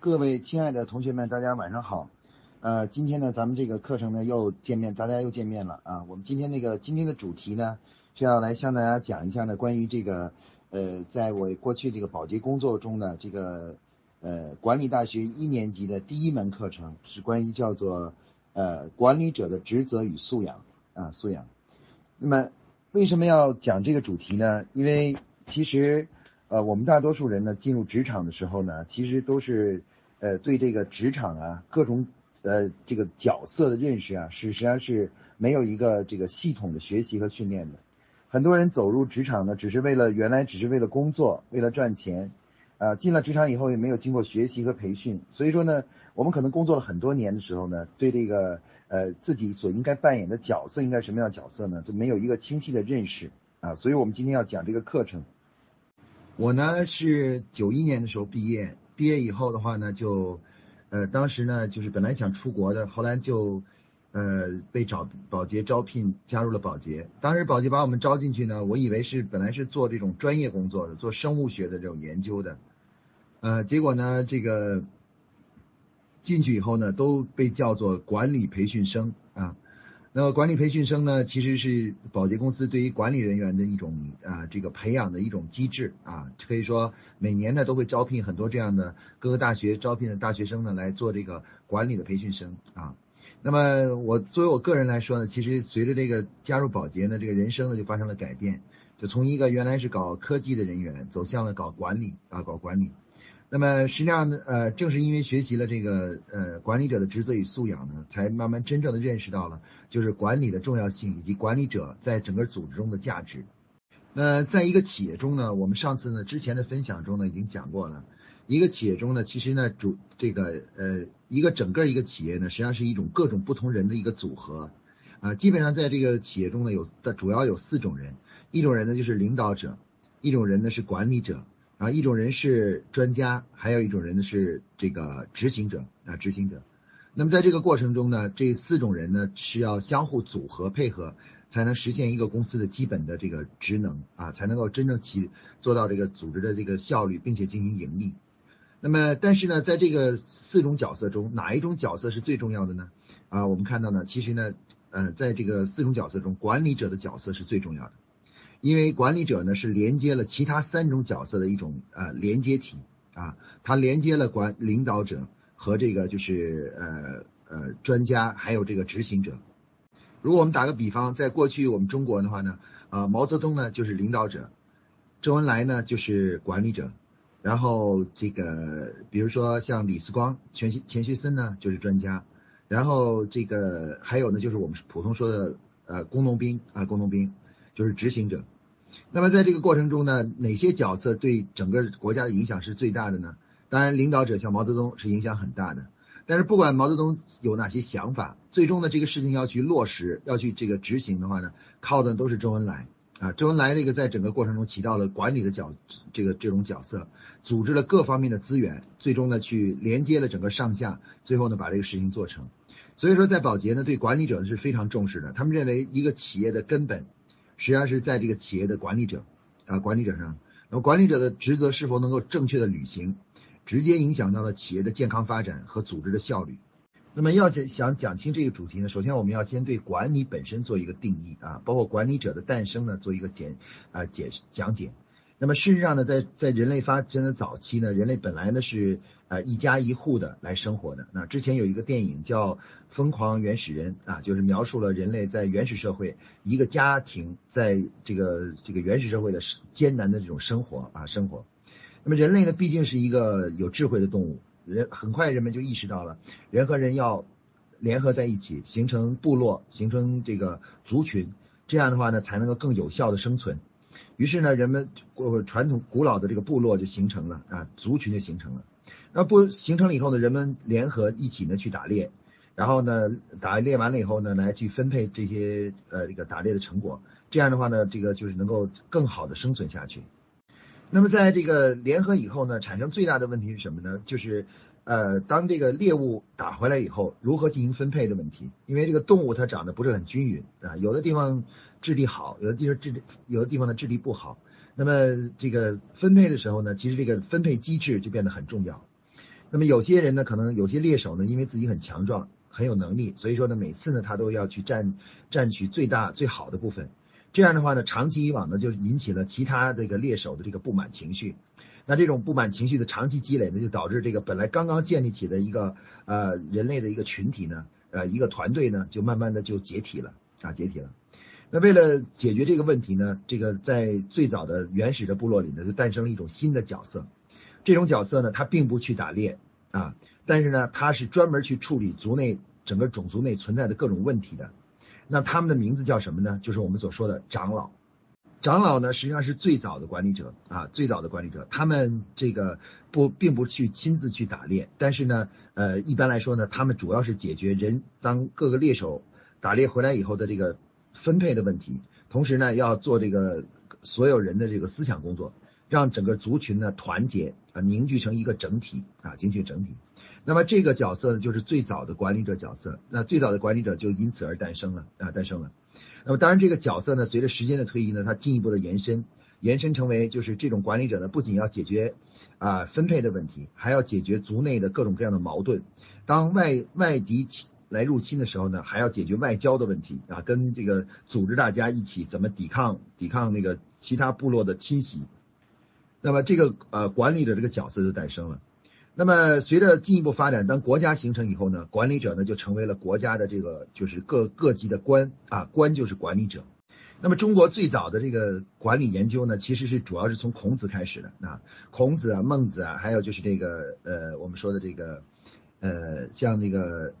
各位亲爱的同学们，大家晚上好。呃，今天呢，咱们这个课程呢又见面，大家又见面了啊。我们今天那个今天的主题呢是要来向大家讲一下呢关于这个呃，在我过去这个保洁工作中的这个呃管理大学一年级的第一门课程，是关于叫做呃管理者的职责与素养啊素养。那么为什么要讲这个主题呢？因为其实。呃，我们大多数人呢，进入职场的时候呢，其实都是，呃，对这个职场啊，各种呃这个角色的认识啊，是实际上是没有一个这个系统的学习和训练的。很多人走入职场呢，只是为了原来只是为了工作，为了赚钱，啊，进了职场以后也没有经过学习和培训，所以说呢，我们可能工作了很多年的时候呢，对这个呃自己所应该扮演的角色应该什么样的角色呢，就没有一个清晰的认识啊，所以我们今天要讲这个课程。我呢是九一年的时候毕业，毕业以后的话呢，就，呃，当时呢就是本来想出国的，后来就，呃，被找保洁招聘加入了保洁。当时保洁把我们招进去呢，我以为是本来是做这种专业工作的，做生物学的这种研究的，呃，结果呢这个进去以后呢，都被叫做管理培训生。那么管理培训生呢，其实是保洁公司对于管理人员的一种啊这个培养的一种机制啊，可以说每年呢都会招聘很多这样的各个大学招聘的大学生呢来做这个管理的培训生啊。那么我作为我个人来说呢，其实随着这个加入保洁呢，这个人生呢就发生了改变，就从一个原来是搞科技的人员走向了搞管理啊搞管理。那么实际上呢，呃，正是因为学习了这个呃管理者的职责与素养呢，才慢慢真正的认识到了就是管理的重要性以及管理者在整个组织中的价值。那在一个企业中呢，我们上次呢之前的分享中呢已经讲过了，一个企业中呢，其实呢主这个呃一个整个一个企业呢，实际上是一种各种不同人的一个组合，啊，基本上在这个企业中呢有的主要有四种人，一种人呢就是领导者，一种人呢是管理者。啊，一种人是专家，还有一种人呢是这个执行者啊，执行者。那么在这个过程中呢，这四种人呢是要相互组合配合，才能实现一个公司的基本的这个职能啊，才能够真正起做到这个组织的这个效率，并且进行盈利。那么，但是呢，在这个四种角色中，哪一种角色是最重要的呢？啊，我们看到呢，其实呢，呃，在这个四种角色中，管理者的角色是最重要的。因为管理者呢是连接了其他三种角色的一种呃连接体啊，它连接了管领导者和这个就是呃呃专家还有这个执行者。如果我们打个比方，在过去我们中国的话呢，呃毛泽东呢就是领导者，周恩来呢就是管理者，然后这个比如说像李四光、钱学钱学森呢就是专家，然后这个还有呢就是我们普通说的呃工农兵啊工农兵。就是执行者，那么在这个过程中呢，哪些角色对整个国家的影响是最大的呢？当然，领导者像毛泽东是影响很大的。但是不管毛泽东有哪些想法，最终呢，这个事情要去落实，要去这个执行的话呢，靠的都是周恩来啊。周恩来这个在整个过程中起到了管理的角，这个这种角色，组织了各方面的资源，最终呢去连接了整个上下，最后呢把这个事情做成。所以说，在保洁呢，对管理者是非常重视的。他们认为一个企业的根本。实际上是在这个企业的管理者，啊，管理者上，那么管理者的职责是否能够正确的履行，直接影响到了企业的健康发展和组织的效率。那么要讲想讲清这个主题呢，首先我们要先对管理本身做一个定义啊，包括管理者的诞生呢做一个简啊解讲解。那么事实上呢，在在人类发展的早期呢，人类本来呢是呃一家一户的来生活的。那之前有一个电影叫《疯狂原始人》啊，就是描述了人类在原始社会一个家庭在这个这个原始社会的艰难的这种生活啊生活。那么人类呢，毕竟是一个有智慧的动物，人很快人们就意识到了，人和人要联合在一起，形成部落，形成这个族群，这样的话呢，才能够更有效的生存。于是呢，人们过传统古老的这个部落就形成了啊，族群就形成了。那不形成了以后呢，人们联合一起呢去打猎，然后呢打猎完了以后呢，来去分配这些呃这个打猎的成果。这样的话呢，这个就是能够更好的生存下去。那么在这个联合以后呢，产生最大的问题是什么呢？就是。呃，当这个猎物打回来以后，如何进行分配的问题？因为这个动物它长得不是很均匀啊，有的地方智力好，有的地方智力有的地方的智力不好。那么这个分配的时候呢，其实这个分配机制就变得很重要。那么有些人呢，可能有些猎手呢，因为自己很强壮、很有能力，所以说呢，每次呢他都要去占占取最大最好的部分。这样的话呢，长期以往呢，就引起了其他这个猎手的这个不满情绪。那这种不满情绪的长期积累呢，就导致这个本来刚刚建立起的一个呃人类的一个群体呢，呃一个团队呢，就慢慢的就解体了啊，解体了。那为了解决这个问题呢，这个在最早的原始的部落里呢，就诞生了一种新的角色。这种角色呢，他并不去打猎啊，但是呢，他是专门去处理族内整个种族内存在的各种问题的。那他们的名字叫什么呢？就是我们所说的长老。长老呢，实际上是最早的管理者啊，最早的管理者。他们这个不并不去亲自去打猎，但是呢，呃，一般来说呢，他们主要是解决人当各个猎手打猎回来以后的这个分配的问题，同时呢，要做这个所有人的这个思想工作，让整个族群呢团结啊，凝聚成一个整体啊，凝聚整体。那么这个角色呢，就是最早的管理者角色。那最早的管理者就因此而诞生了啊，诞生了。那么当然，这个角色呢，随着时间的推移呢，它进一步的延伸，延伸成为就是这种管理者呢，不仅要解决啊分配的问题，还要解决族内的各种各样的矛盾。当外外敌来入侵的时候呢，还要解决外交的问题啊，跟这个组织大家一起怎么抵抗抵抗那个其他部落的侵袭。那么这个呃管理者这个角色就诞生了。那么，随着进一步发展，当国家形成以后呢，管理者呢就成为了国家的这个就是各各级的官啊，官就是管理者。那么，中国最早的这个管理研究呢，其实是主要是从孔子开始的啊，孔子啊、孟子啊，还有就是这个呃，我们说的这个呃，像那个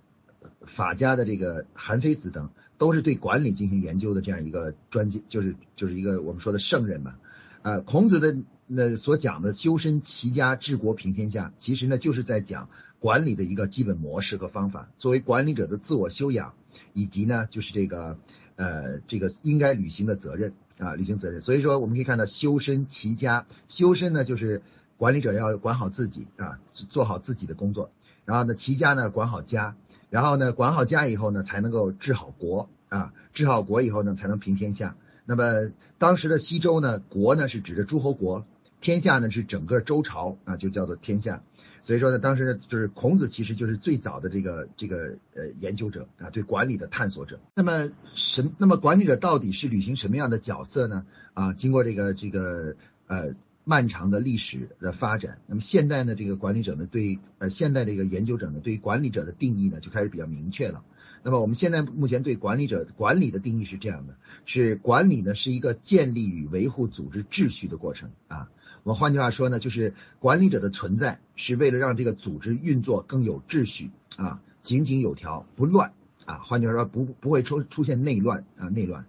法家的这个韩非子等，都是对管理进行研究的这样一个专家，就是就是一个我们说的圣人嘛。啊，孔子的。那所讲的修身齐家治国平天下，其实呢就是在讲管理的一个基本模式和方法。作为管理者的自我修养，以及呢就是这个呃这个应该履行的责任啊，履行责任。所以说我们可以看到修身齐家，修身呢就是管理者要管好自己啊，做好自己的工作。然后呢齐家呢管好家，然后呢管好家以后呢才能够治好国啊，治好国以后呢才能平天下。那么当时的西周呢，国呢是指的诸侯国。天下呢是整个周朝啊，就叫做天下。所以说呢，当时呢就是孔子其实就是最早的这个这个呃研究者啊，对管理的探索者。那么什那么管理者到底是履行什么样的角色呢？啊，经过这个这个呃漫长的历史的发展，那么现代呢这个管理者呢对呃现代这个研究者呢对管理者的定义呢就开始比较明确了。那么我们现在目前对管理者管理的定义是这样的：是管理呢是一个建立与维护组织秩序的过程啊。我换句话说呢，就是管理者的存在是为了让这个组织运作更有秩序啊，井井有条，不乱啊。换句话说，不不会出出现内乱啊，内乱。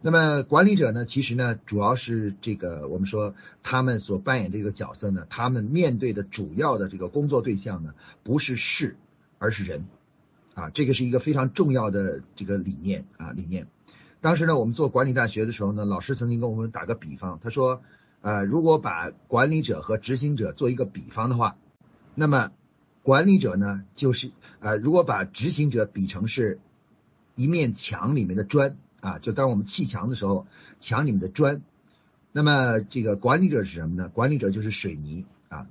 那么管理者呢，其实呢，主要是这个我们说他们所扮演这个角色呢，他们面对的主要的这个工作对象呢，不是事，而是人啊。这个是一个非常重要的这个理念啊，理念。当时呢，我们做管理大学的时候呢，老师曾经跟我们打个比方，他说。呃，如果把管理者和执行者做一个比方的话，那么管理者呢，就是呃，如果把执行者比成是一面墙里面的砖啊，就当我们砌墙的时候，墙里面的砖，那么这个管理者是什么呢？管理者就是水泥啊，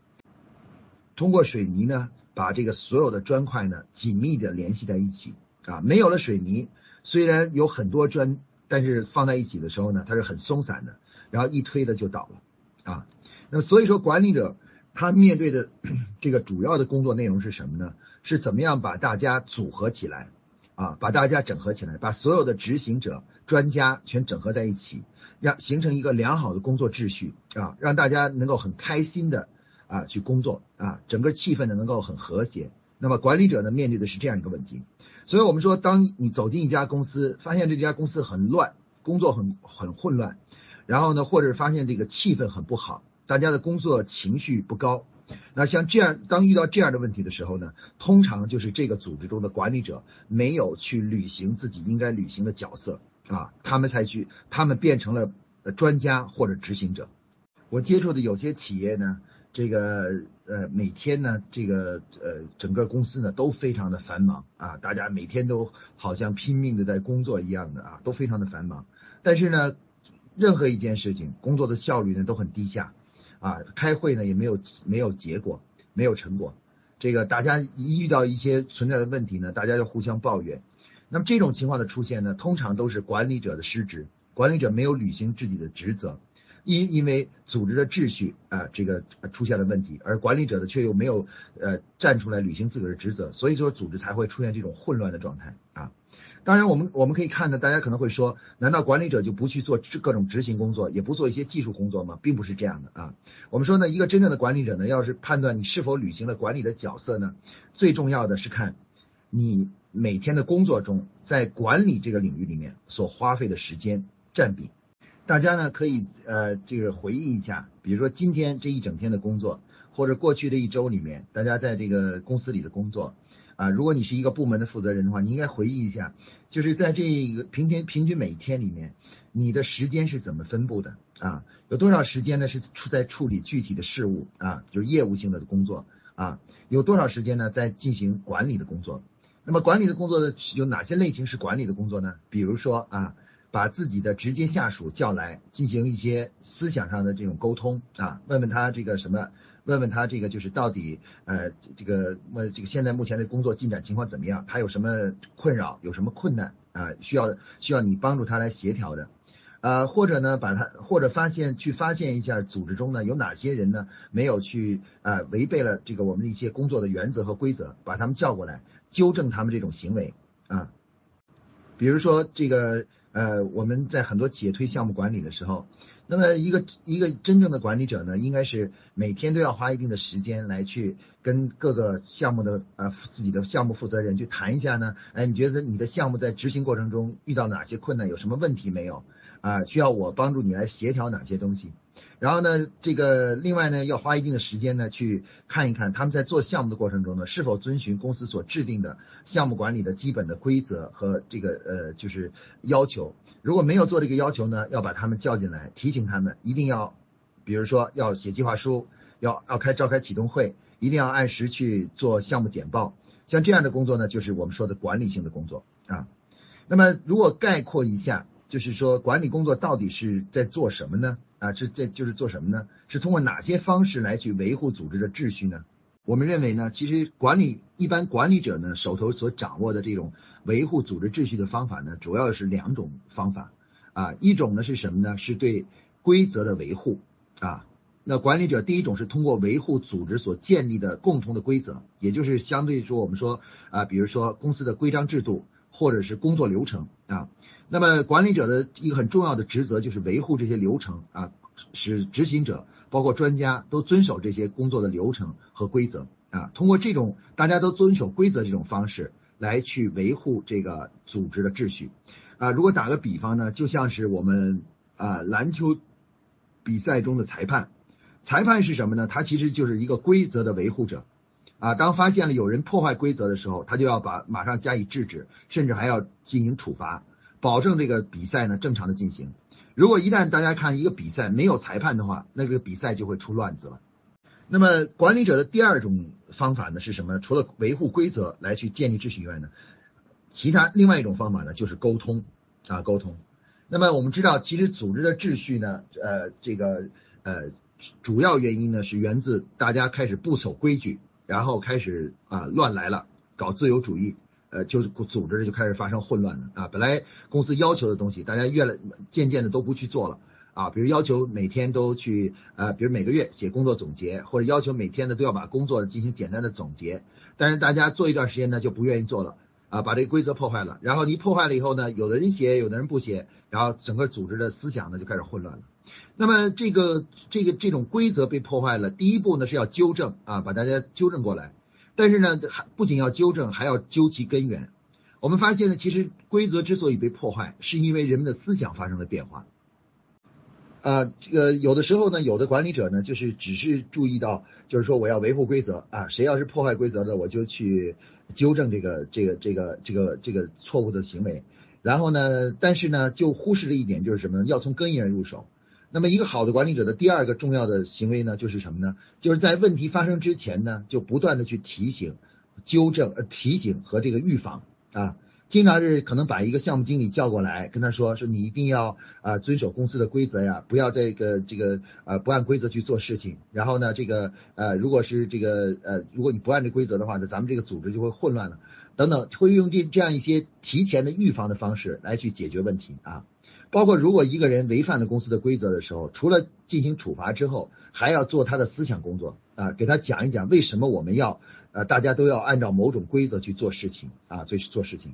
通过水泥呢，把这个所有的砖块呢紧密的联系在一起啊，没有了水泥，虽然有很多砖，但是放在一起的时候呢，它是很松散的。然后一推的就倒了，啊，那所以说管理者他面对的 这个主要的工作内容是什么呢？是怎么样把大家组合起来，啊，把大家整合起来，把所有的执行者、专家全整合在一起，让形成一个良好的工作秩序，啊，让大家能够很开心的啊去工作，啊，整个气氛呢能够很和谐。那么管理者呢面对的是这样一个问题，所以我们说，当你走进一家公司，发现这家公司很乱，工作很很混乱。然后呢，或者是发现这个气氛很不好，大家的工作情绪不高，那像这样，当遇到这样的问题的时候呢，通常就是这个组织中的管理者没有去履行自己应该履行的角色啊，他们才去，他们变成了专家或者执行者。我接触的有些企业呢，这个呃每天呢，这个呃整个公司呢都非常的繁忙啊，大家每天都好像拼命的在工作一样的啊，都非常的繁忙，但是呢。任何一件事情，工作的效率呢都很低下，啊，开会呢也没有没有结果，没有成果，这个大家一遇到一些存在的问题呢，大家就互相抱怨。那么这种情况的出现呢，通常都是管理者的失职，管理者没有履行自己的职责，因因为组织的秩序啊这个出现了问题，而管理者呢却又没有呃站出来履行自个的职责，所以说组织才会出现这种混乱的状态啊。当然，我们我们可以看呢，大家可能会说，难道管理者就不去做各种执行工作，也不做一些技术工作吗？并不是这样的啊。我们说呢，一个真正的管理者呢，要是判断你是否履行了管理的角色呢，最重要的是看你每天的工作中，在管理这个领域里面所花费的时间占比。大家呢可以呃这个回忆一下，比如说今天这一整天的工作，或者过去的一周里面，大家在这个公司里的工作。啊，如果你是一个部门的负责人的话，你应该回忆一下，就是在这个平天平均每一天里面，你的时间是怎么分布的啊？有多少时间呢是处在处理具体的事务啊，就是业务性的工作啊？有多少时间呢在进行管理的工作？那么管理的工作的有哪些类型是管理的工作呢？比如说啊，把自己的直接下属叫来进行一些思想上的这种沟通啊，问问他这个什么。问问他这个就是到底呃这个呃这个现在目前的工作进展情况怎么样？他有什么困扰？有什么困难啊？需要需要你帮助他来协调的，啊或者呢把他或者发现去发现一下组织中呢有哪些人呢没有去啊违背了这个我们的一些工作的原则和规则，把他们叫过来纠正他们这种行为啊，比如说这个。呃，我们在很多企业推项目管理的时候，那么一个一个真正的管理者呢，应该是每天都要花一定的时间来去跟各个项目的呃自己的项目负责人去谈一下呢。哎，你觉得你的项目在执行过程中遇到哪些困难，有什么问题没有？啊，需要我帮助你来协调哪些东西？然后呢，这个另外呢，要花一定的时间呢，去看一看他们在做项目的过程中呢，是否遵循公司所制定的项目管理的基本的规则和这个呃就是要求。如果没有做这个要求呢，要把他们叫进来，提醒他们一定要，比如说要写计划书，要要开召开启动会，一定要按时去做项目简报。像这样的工作呢，就是我们说的管理性的工作啊。那么如果概括一下。就是说，管理工作到底是在做什么呢？啊，是这就是做什么呢？是通过哪些方式来去维护组织的秩序呢？我们认为呢，其实管理一般管理者呢手头所掌握的这种维护组织秩序的方法呢，主要是两种方法，啊，一种呢是什么呢？是对规则的维护，啊，那管理者第一种是通过维护组织所建立的共同的规则，也就是相对说我们说啊，比如说公司的规章制度或者是工作流程啊。那么管理者的一个很重要的职责就是维护这些流程啊，使执行者包括专家都遵守这些工作的流程和规则啊。通过这种大家都遵守规则这种方式来去维护这个组织的秩序啊。如果打个比方呢，就像是我们啊篮球比赛中的裁判，裁判是什么呢？他其实就是一个规则的维护者啊。当发现了有人破坏规则的时候，他就要把马上加以制止，甚至还要进行处罚。保证这个比赛呢正常的进行。如果一旦大家看一个比赛没有裁判的话，那个比赛就会出乱子了。那么管理者的第二种方法呢是什么？除了维护规则来去建立秩序以外呢，其他另外一种方法呢就是沟通啊沟通。那么我们知道，其实组织的秩序呢，呃，这个呃主要原因呢是源自大家开始不守规矩，然后开始啊乱来了，搞自由主义。呃，就是组织就开始发生混乱了啊！本来公司要求的东西，大家越来渐渐的都不去做了啊。比如要求每天都去呃，比如每个月写工作总结，或者要求每天呢都要把工作进行简单的总结。但是大家做一段时间呢就不愿意做了啊，把这个规则破坏了。然后你破坏了以后呢，有的人写，有的人不写，然后整个组织的思想呢就开始混乱了。那么这个这个这种规则被破坏了，第一步呢是要纠正啊，把大家纠正过来。但是呢，还不仅要纠正，还要究其根源。我们发现呢，其实规则之所以被破坏，是因为人们的思想发生了变化。啊，这个有的时候呢，有的管理者呢，就是只是注意到，就是说我要维护规则啊，谁要是破坏规则的，我就去纠正这个这个这个这个这个错误的行为。然后呢，但是呢，就忽视了一点，就是什么呢？要从根源入手。那么，一个好的管理者的第二个重要的行为呢，就是什么呢？就是在问题发生之前呢，就不断的去提醒、纠正、呃提醒和这个预防啊。经常是可能把一个项目经理叫过来，跟他说说你一定要啊遵守公司的规则呀，不要这个这个呃不按规则去做事情。然后呢，这个呃如果是这个呃如果你不按这规则的话，那咱们这个组织就会混乱了，等等，会用这这样一些提前的预防的方式来去解决问题啊。包括如果一个人违反了公司的规则的时候，除了进行处罚之后，还要做他的思想工作啊，给他讲一讲为什么我们要呃大家都要按照某种规则去做事情啊，去做事情。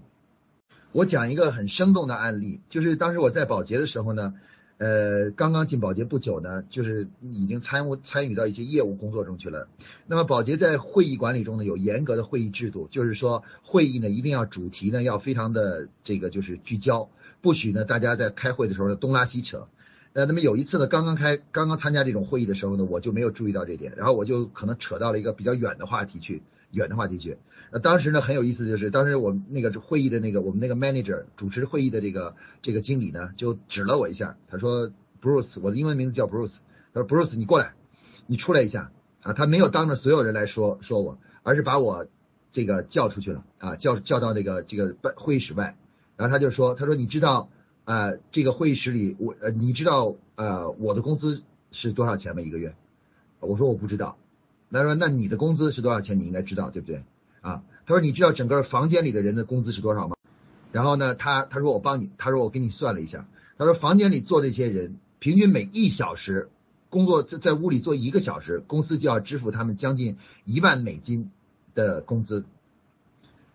我讲一个很生动的案例，就是当时我在保洁的时候呢，呃，刚刚进保洁不久呢，就是已经参与参与到一些业务工作中去了。那么保洁在会议管理中呢，有严格的会议制度，就是说会议呢一定要主题呢要非常的这个就是聚焦。不许呢，大家在开会的时候呢东拉西扯。呃，那么有一次呢，刚刚开刚刚参加这种会议的时候呢，我就没有注意到这点，然后我就可能扯到了一个比较远的话题去，远的话题去。呃，当时呢很有意思，就是当时我们那个会议的那个我们那个 manager 主持会议的这个这个经理呢，就指了我一下，他说 Bruce，我的英文名字叫 Bruce，他说 Bruce 你过来，你出来一下啊，他没有当着所有人来说说我，而是把我这个叫出去了啊，叫叫到那个这个办会议室外。然后他就说：“他说你知道，呃，这个会议室里我呃，你知道呃我的工资是多少钱吗？一个月？”我说：“我不知道。”他说：“那你的工资是多少钱？你应该知道，对不对？”啊，他说：“你知道整个房间里的人的工资是多少吗？”然后呢，他他说：“我帮你。”他说：“我给你算了一下。”他说：“房间里坐这些人，平均每一小时工作在在屋里坐一个小时，公司就要支付他们将近一万美金的工资。”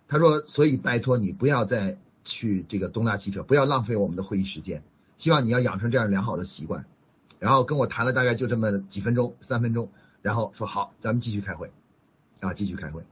他说：“所以拜托你不要再。”去这个东拉西扯，不要浪费我们的会议时间。希望你要养成这样良好的习惯。然后跟我谈了大概就这么几分钟，三分钟，然后说好，咱们继续开会，啊，继续开会。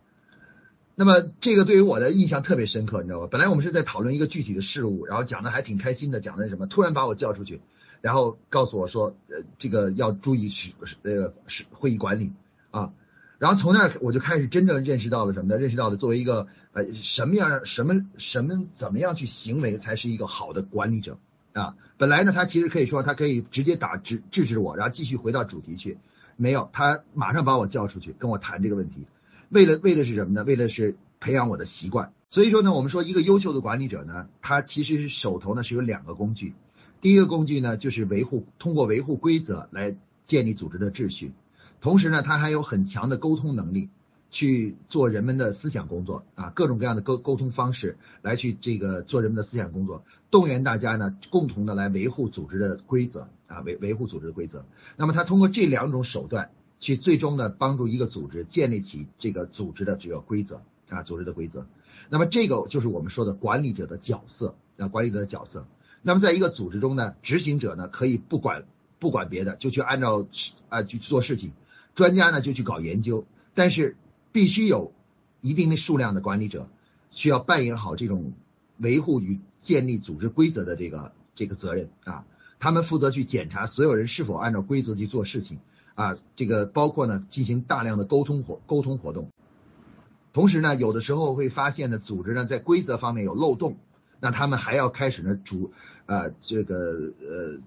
那么这个对于我的印象特别深刻，你知道吧？本来我们是在讨论一个具体的事物，然后讲的还挺开心的，讲的什么？突然把我叫出去，然后告诉我说，呃，这个要注意是呃是会议管理啊。然后从那儿我就开始真正认识到了什么呢？认识到了作为一个呃什么样什么什么怎么样去行为才是一个好的管理者啊？本来呢，他其实可以说他可以直接打制制止我，然后继续回到主题去，没有，他马上把我叫出去跟我谈这个问题，为了为的是什么呢？为的是培养我的习惯。所以说呢，我们说一个优秀的管理者呢，他其实是手头呢是有两个工具，第一个工具呢就是维护通过维护规则来建立组织的秩序。同时呢，他还有很强的沟通能力，去做人们的思想工作啊，各种各样的沟沟通方式来去这个做人们的思想工作，动员大家呢共同的来维护组织的规则啊，维维护组织的规则。那么他通过这两种手段去最终呢帮助一个组织建立起这个组织的这个规则啊，组织的规则。那么这个就是我们说的管理者的角色啊，管理者的角色。那么在一个组织中呢，执行者呢可以不管不管别的，就去按照啊去做事情。专家呢就去搞研究，但是必须有一定的数量的管理者需要扮演好这种维护与建立组织规则的这个这个责任啊。他们负责去检查所有人是否按照规则去做事情啊。这个包括呢进行大量的沟通活沟通活动，同时呢有的时候会发现呢组织呢在规则方面有漏洞，那他们还要开始呢主呃这个呃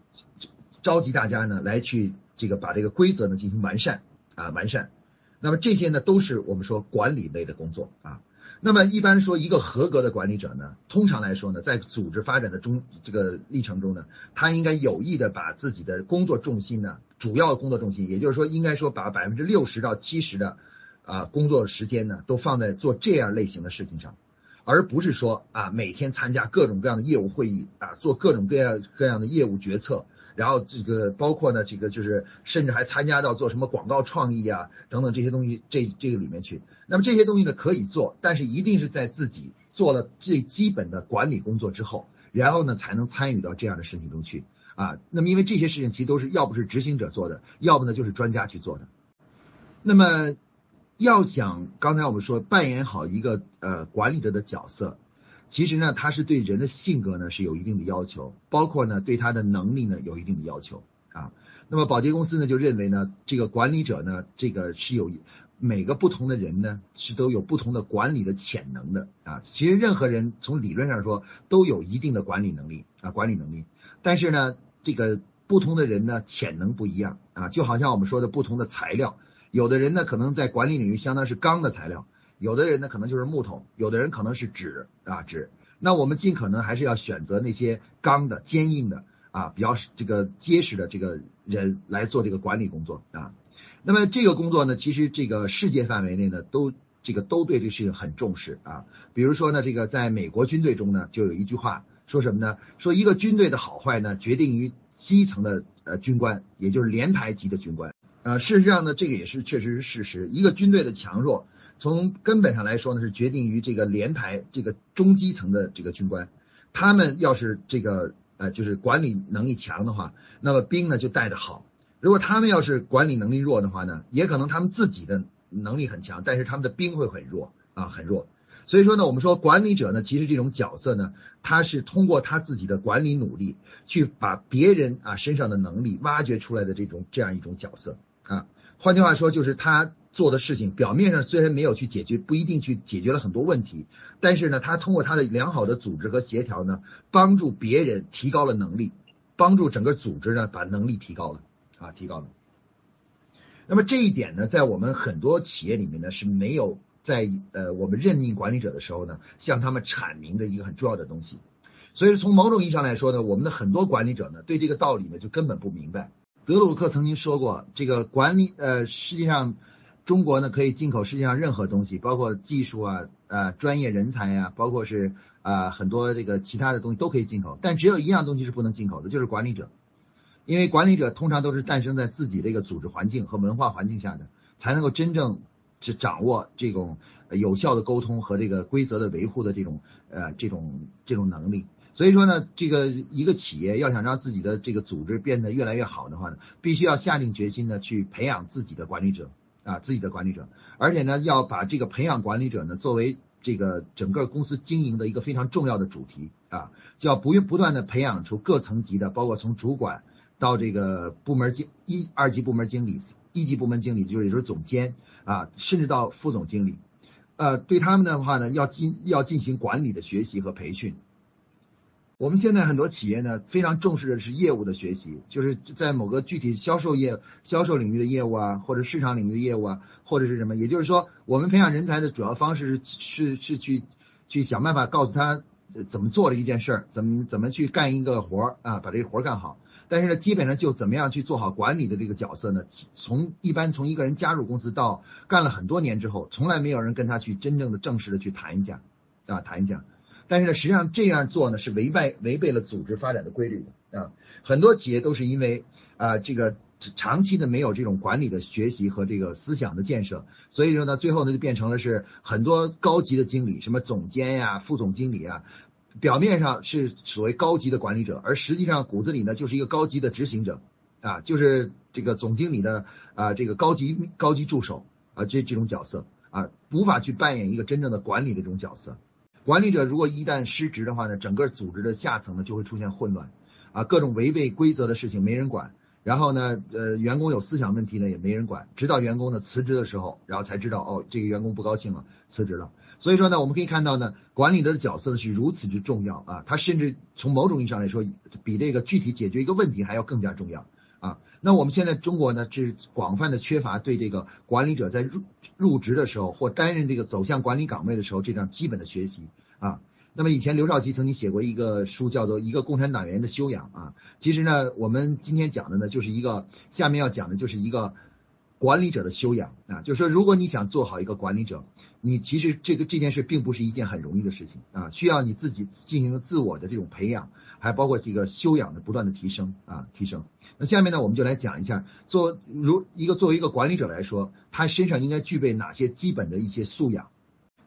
召集大家呢来去这个把这个规则呢进行完善。啊，完善，那么这些呢都是我们说管理类的工作啊。那么一般说一个合格的管理者呢，通常来说呢，在组织发展的中这个历程中呢，他应该有意的把自己的工作重心呢，主要工作重心，也就是说应该说把百分之六十到七十的啊工作时间呢，都放在做这样类型的事情上，而不是说啊每天参加各种各样的业务会议啊，做各种各样各样的业务决策。然后这个包括呢，这个就是甚至还参加到做什么广告创意啊等等这些东西，这这个里面去。那么这些东西呢可以做，但是一定是在自己做了最基本的管理工作之后，然后呢才能参与到这样的事情中去啊。那么因为这些事情其实都是要不是执行者做的，要不呢就是专家去做的。那么要想刚才我们说扮演好一个呃管理者的角色。其实呢，他是对人的性格呢是有一定的要求，包括呢对他的能力呢有一定的要求啊。那么保洁公司呢就认为呢，这个管理者呢，这个是有每个不同的人呢是都有不同的管理的潜能的啊。其实任何人从理论上说都有一定的管理能力啊，管理能力。但是呢，这个不同的人呢潜能不一样啊，就好像我们说的不同的材料，有的人呢可能在管理领域相当是钢的材料。有的人呢可能就是木头，有的人可能是纸啊纸，那我们尽可能还是要选择那些钢的、坚硬的啊，比较这个结实的这个人来做这个管理工作啊。那么这个工作呢，其实这个世界范围内呢，都这个都对这个事情很重视啊。比如说呢，这个在美国军队中呢，就有一句话说什么呢？说一个军队的好坏呢，决定于基层的呃军官，也就是连排级的军官。呃，事实上呢，这个也是确实是事实。一个军队的强弱，从根本上来说呢，是决定于这个连排这个中基层的这个军官，他们要是这个呃就是管理能力强的话，那么兵呢就带的好。如果他们要是管理能力弱的话呢，也可能他们自己的能力很强，但是他们的兵会很弱啊，很弱。所以说呢，我们说管理者呢，其实这种角色呢，他是通过他自己的管理努力，去把别人啊身上的能力挖掘出来的这种这样一种角色啊。换句话说，就是他做的事情，表面上虽然没有去解决，不一定去解决了很多问题，但是呢，他通过他的良好的组织和协调呢，帮助别人提高了能力，帮助整个组织呢把能力提高了。啊，提高了。那么这一点呢，在我们很多企业里面呢是没有在呃我们任命管理者的时候呢，向他们阐明的一个很重要的东西。所以从某种意义上来说呢，我们的很多管理者呢，对这个道理呢就根本不明白。德鲁克曾经说过，这个管理呃，实际上中国呢可以进口世界上任何东西，包括技术啊、呃专业人才呀，包括是啊很多这个其他的东西都可以进口，但只有一样东西是不能进口的，就是管理者。因为管理者通常都是诞生在自己这个组织环境和文化环境下的，才能够真正去掌握这种有效的沟通和这个规则的维护的这种呃这种这种能力。所以说呢，这个一个企业要想让自己的这个组织变得越来越好的话呢，必须要下定决心呢去培养自己的管理者啊，自己的管理者，而且呢要把这个培养管理者呢作为这个整个公司经营的一个非常重要的主题啊，就要不不断的培养出各层级的，包括从主管。到这个部门经一二级部门经理，一级部门经理就是也就是总监啊，甚至到副总经理，呃，对他们的话呢，要进要进行管理的学习和培训。我们现在很多企业呢，非常重视的是业务的学习，就是在某个具体销售业、销售领域的业务啊，或者市场领域的业务啊，或者是什么，也就是说，我们培养人才的主要方式是是是去去想办法告诉他怎么做的一件事儿，怎么怎么去干一个活儿啊，把这个活儿干好。但是呢，基本上就怎么样去做好管理的这个角色呢？从一般从一个人加入公司到干了很多年之后，从来没有人跟他去真正的正式的去谈一下，啊，谈一下。但是呢，实际上这样做呢是违背违背了组织发展的规律的啊。很多企业都是因为啊这个长期的没有这种管理的学习和这个思想的建设，所以说呢，最后呢就变成了是很多高级的经理，什么总监呀、副总经理啊。表面上是所谓高级的管理者，而实际上骨子里呢就是一个高级的执行者，啊，就是这个总经理的啊这个高级高级助手啊这这种角色啊，无法去扮演一个真正的管理的这种角色。管理者如果一旦失职的话呢，整个组织的下层呢就会出现混乱，啊，各种违背规则的事情没人管，然后呢，呃，员工有思想问题呢也没人管，直到员工呢辞职的时候，然后才知道哦，这个员工不高兴了，辞职了。所以说呢，我们可以看到呢，管理的角色是如此之重要啊，他甚至从某种意义上来说，比这个具体解决一个问题还要更加重要啊。那我们现在中国呢是广泛的缺乏对这个管理者在入入职的时候或担任这个走向管理岗位的时候这样基本的学习啊。那么以前刘少奇曾经写过一个书，叫做《一个共产党员的修养》啊。其实呢，我们今天讲的呢就是一个下面要讲的就是一个。管理者的修养啊，就是说，如果你想做好一个管理者，你其实这个这件事并不是一件很容易的事情啊，需要你自己进行自我的这种培养，还包括这个修养的不断的提升啊，提升。那下面呢，我们就来讲一下，做如一个作为一个管理者来说，他身上应该具备哪些基本的一些素养。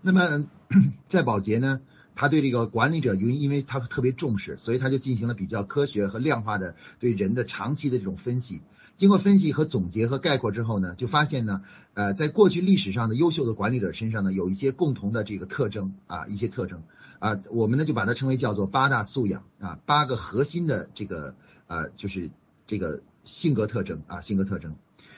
那么 在保洁呢，他对这个管理者，因为因为他特别重视，所以他就进行了比较科学和量化的对人的长期的这种分析。经过分析和总结和概括之后呢，就发现呢，呃，在过去历史上的优秀的管理者身上呢，有一些共同的这个特征啊，一些特征啊，我们呢就把它称为叫做八大素养啊，八个核心的这个呃，就是这个性格特征啊，性格特征。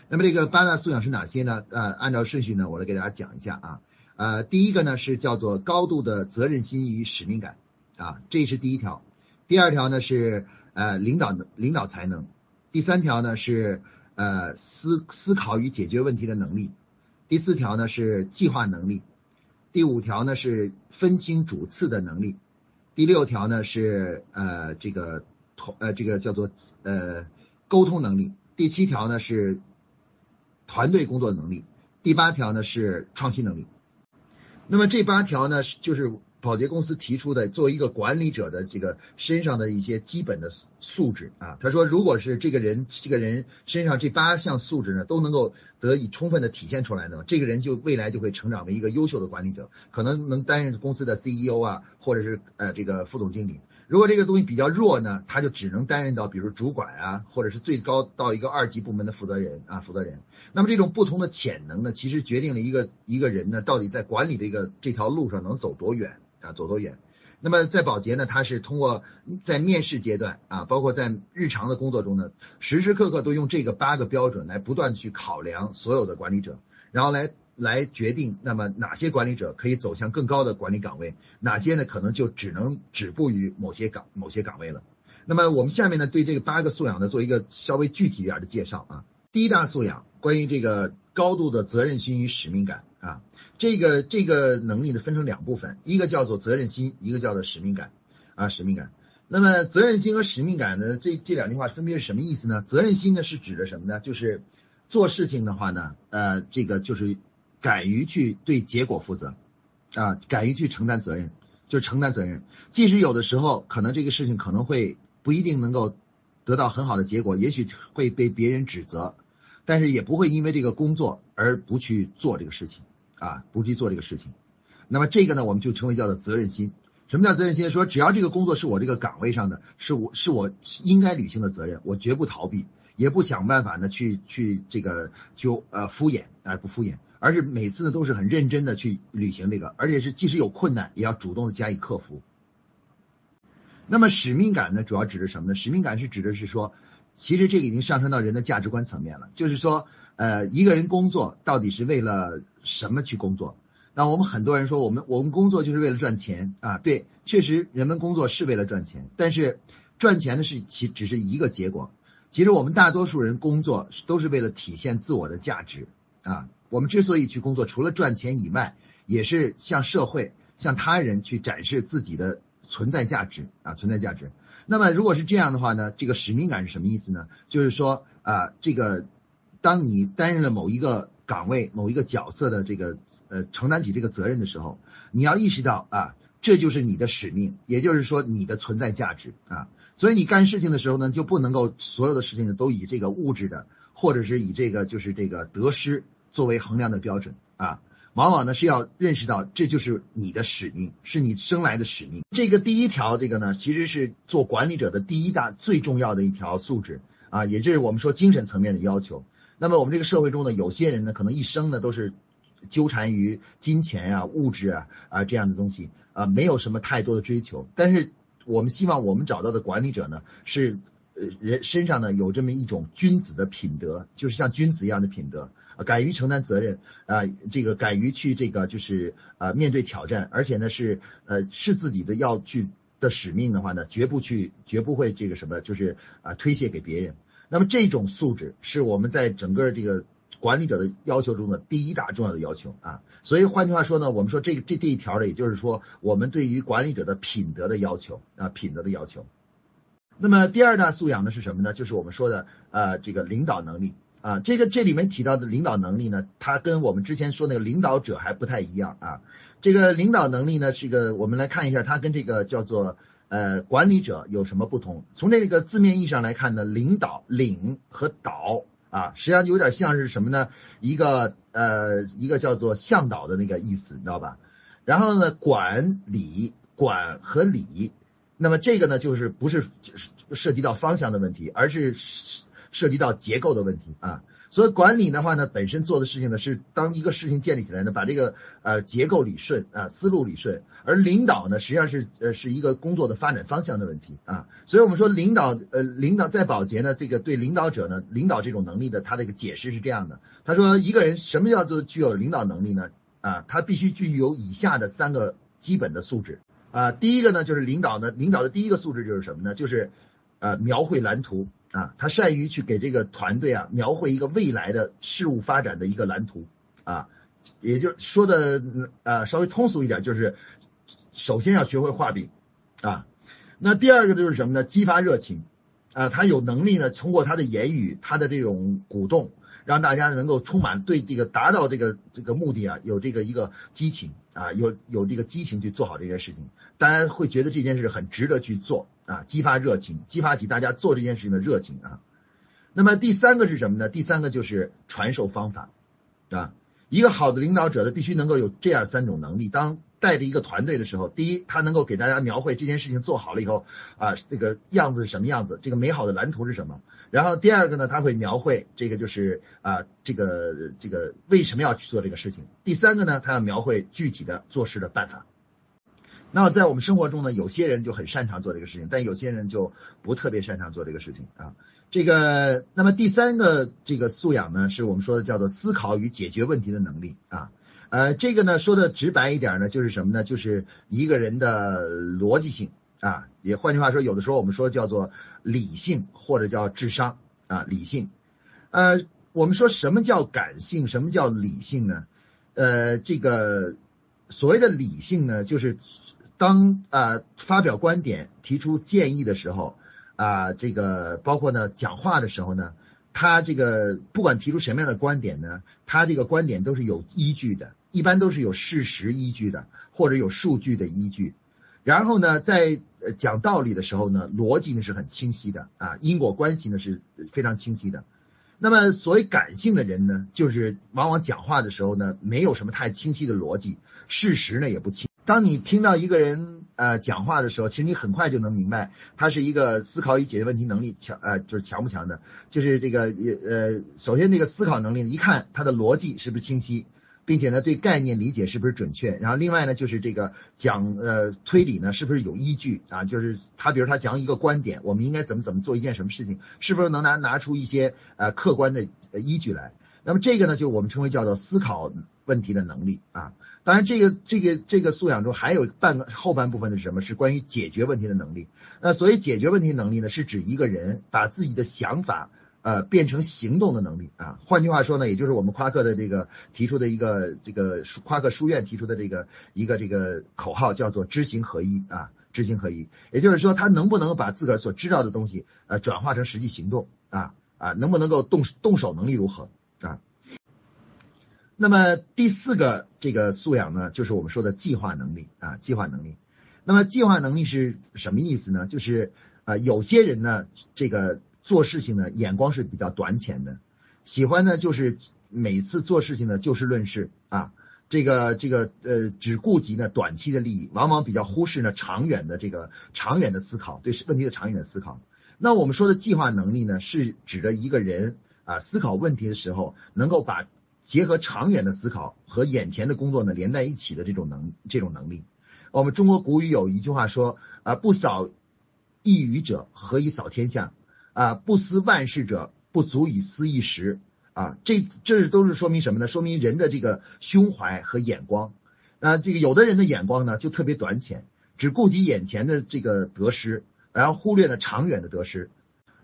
那么这个八大素养是哪些呢？呃，按照顺序呢，我来给大家讲一下啊。呃，第一个呢是叫做高度的责任心与使命感啊，这是第一条。第二条呢是呃领导领导才能。第三条呢是呃思思考与解决问题的能力，第四条呢是计划能力，第五条呢是分清主次的能力，第六条呢是呃这个同呃这个叫做呃沟通能力，第七条呢是团队工作能力，第八条呢是创新能力。那么这八条呢是就是。保洁公司提出的作为一个管理者的这个身上的一些基本的素质啊，他说，如果是这个人这个人身上这八项素质呢都能够得以充分的体现出来呢，这个人就未来就会成长为一个优秀的管理者，可能能担任公司的 CEO 啊，或者是呃这个副总经理。如果这个东西比较弱呢，他就只能担任到比如主管啊，或者是最高到一个二级部门的负责人啊，负责人。那么这种不同的潜能呢，其实决定了一个一个人呢到底在管理这个这条路上能走多远。啊，走多远？那么在保洁呢，它是通过在面试阶段啊，包括在日常的工作中呢，时时刻刻都用这个八个标准来不断去考量所有的管理者，然后来来决定，那么哪些管理者可以走向更高的管理岗位，哪些呢可能就只能止步于某些岗某些岗位了。那么我们下面呢对这个八个素养呢做一个稍微具体一点的介绍啊。第一大素养，关于这个高度的责任心与使命感。啊，这个这个能力呢分成两部分，一个叫做责任心，一个叫做使命感，啊，使命感。那么责任心和使命感呢，这这两句话分别是什么意思呢？责任心呢是指的什么呢？就是做事情的话呢，呃，这个就是敢于去对结果负责，啊，敢于去承担责任，就承担责任。即使有的时候可能这个事情可能会不一定能够得到很好的结果，也许会被别人指责，但是也不会因为这个工作而不去做这个事情。啊，不去做这个事情，那么这个呢，我们就称为叫做责任心。什么叫责任心？说只要这个工作是我这个岗位上的，是我是我应该履行的责任，我绝不逃避，也不想办法呢去去这个就呃敷衍啊不敷衍，而是每次呢都是很认真的去履行这个，而且是即使有困难也要主动的加以克服。那么使命感呢，主要指的什么呢？使命感是指的是说，其实这个已经上升到人的价值观层面了，就是说。呃，一个人工作到底是为了什么去工作？那我们很多人说，我们我们工作就是为了赚钱啊。对，确实人们工作是为了赚钱，但是赚钱的是其只是一个结果。其实我们大多数人工作都是为了体现自我的价值啊。我们之所以去工作，除了赚钱以外，也是向社会、向他人去展示自己的存在价值啊，存在价值。那么如果是这样的话呢，这个使命感是什么意思呢？就是说啊，这个。当你担任了某一个岗位、某一个角色的这个呃承担起这个责任的时候，你要意识到啊，这就是你的使命，也就是说你的存在价值啊。所以你干事情的时候呢，就不能够所有的事情都以这个物质的，或者是以这个就是这个得失作为衡量的标准啊。往往呢是要认识到这就是你的使命，是你生来的使命。这个第一条，这个呢其实是做管理者的第一大最重要的一条素质啊，也就是我们说精神层面的要求。那么我们这个社会中呢，有些人呢，可能一生呢都是纠缠于金钱啊、物质啊啊这样的东西啊，没有什么太多的追求。但是我们希望我们找到的管理者呢，是呃人身上呢有这么一种君子的品德，就是像君子一样的品德，敢于承担责任啊，这个敢于去这个就是呃面对挑战，而且呢是呃是自己的要去的使命的话呢，绝不去绝不会这个什么，就是啊推卸给别人。那么这种素质是我们在整个这个管理者的要求中的第一大重要的要求啊，所以换句话说呢，我们说这这这一条呢，也就是说我们对于管理者的品德的要求啊，品德的要求。那么第二大素养呢是什么呢？就是我们说的呃这个领导能力啊，这个这里面提到的领导能力呢，它跟我们之前说那个领导者还不太一样啊。这个领导能力呢是一个，我们来看一下，它跟这个叫做。呃，管理者有什么不同？从这个字面意义上来看呢，领导领和导啊，实际上有点像是什么呢？一个呃，一个叫做向导的那个意思，你知道吧？然后呢，管理管和理，那么这个呢，就是不是涉及到方向的问题，而是涉及到结构的问题啊。所以管理的话呢，本身做的事情呢是当一个事情建立起来呢，把这个呃结构理顺啊，思路理顺。而领导呢，实际上是呃是一个工作的发展方向的问题啊。所以我们说领导呃领导在保洁呢，这个对领导者呢，领导这种能力的他的一个解释是这样的。他说一个人什么叫做具有领导能力呢？啊，他必须具有以下的三个基本的素质啊。第一个呢就是领导呢，领导的第一个素质就是什么呢？就是呃描绘蓝图。啊，他善于去给这个团队啊描绘一个未来的事物发展的一个蓝图，啊，也就说的呃稍微通俗一点，就是首先要学会画饼，啊。那第二个就是什么呢？激发热情，啊，他有能力呢，通过他的言语，他的这种鼓动，让大家能够充满对这个达到这个这个目的啊，有这个一个激情啊，有有这个激情去做好这件事情，大家会觉得这件事很值得去做啊，激发热情，激发起大家做这件事情的热情啊。那么第三个是什么呢？第三个就是传授方法，啊，一个好的领导者呢，必须能够有这样三种能力。当带着一个团队的时候，第一，他能够给大家描绘这件事情做好了以后，啊，这个样子是什么样子，这个美好的蓝图是什么。然后第二个呢，他会描绘这个就是啊，这个这个为什么要去做这个事情。第三个呢，他要描绘具体的做事的办法。那在我们生活中呢，有些人就很擅长做这个事情，但有些人就不特别擅长做这个事情啊。这个，那么第三个这个素养呢，是我们说的叫做思考与解决问题的能力啊。呃，这个呢说的直白一点呢，就是什么呢？就是一个人的逻辑性啊，也换句话说，有的时候我们说叫做理性或者叫智商啊，理性。呃，我们说什么叫感性，什么叫理性呢？呃，这个所谓的理性呢，就是当啊发表观点、提出建议的时候啊，这个包括呢讲话的时候呢，他这个不管提出什么样的观点呢，他这个观点都是有依据的。一般都是有事实依据的，或者有数据的依据。然后呢，在讲道理的时候呢，逻辑呢是很清晰的啊，因果关系呢是非常清晰的。那么，所谓感性的人呢，就是往往讲话的时候呢，没有什么太清晰的逻辑，事实呢也不清。当你听到一个人呃讲话的时候，其实你很快就能明白，他是一个思考与解决问题能力强呃，就是强不强的。就是这个也呃，首先这个思考能力，一看他的逻辑是不是清晰。并且呢，对概念理解是不是准确？然后另外呢，就是这个讲呃推理呢，是不是有依据啊？就是他比如他讲一个观点，我们应该怎么怎么做一件什么事情，是不是能拿拿出一些呃客观的依据来？那么这个呢，就我们称为叫做思考问题的能力啊。当然，这个这个这个素养中还有半个后半部分的是什么？是关于解决问题的能力。那所谓解决问题能力呢，是指一个人把自己的想法。呃，变成行动的能力啊，换句话说呢，也就是我们夸克的这个提出的一个这个夸克书院提出的这个一个这个口号，叫做知行合一啊，知行合一，也就是说他能不能把自个儿所知道的东西呃转化成实际行动啊啊，能不能够动动手能力如何？那么第四个这个素养呢，就是我们说的计划能力啊，计划能力。那么计划能力是什么意思呢？就是啊，有些人呢，这个。做事情呢，眼光是比较短浅的，喜欢呢就是每次做事情呢就事论事啊，这个这个呃只顾及呢短期的利益，往往比较忽视呢长远的这个长远的思考，对问题的长远的思考。那我们说的计划能力呢，是指的一个人啊思考问题的时候，能够把结合长远的思考和眼前的工作呢连在一起的这种能这种能力。我们中国古语有一句话说啊，不扫一隅者，何以扫天下？啊，不思万事者不足以思一时，啊，这这都是说明什么呢？说明人的这个胸怀和眼光。那这个有的人的眼光呢，就特别短浅，只顾及眼前的这个得失，然后忽略了长远的得失。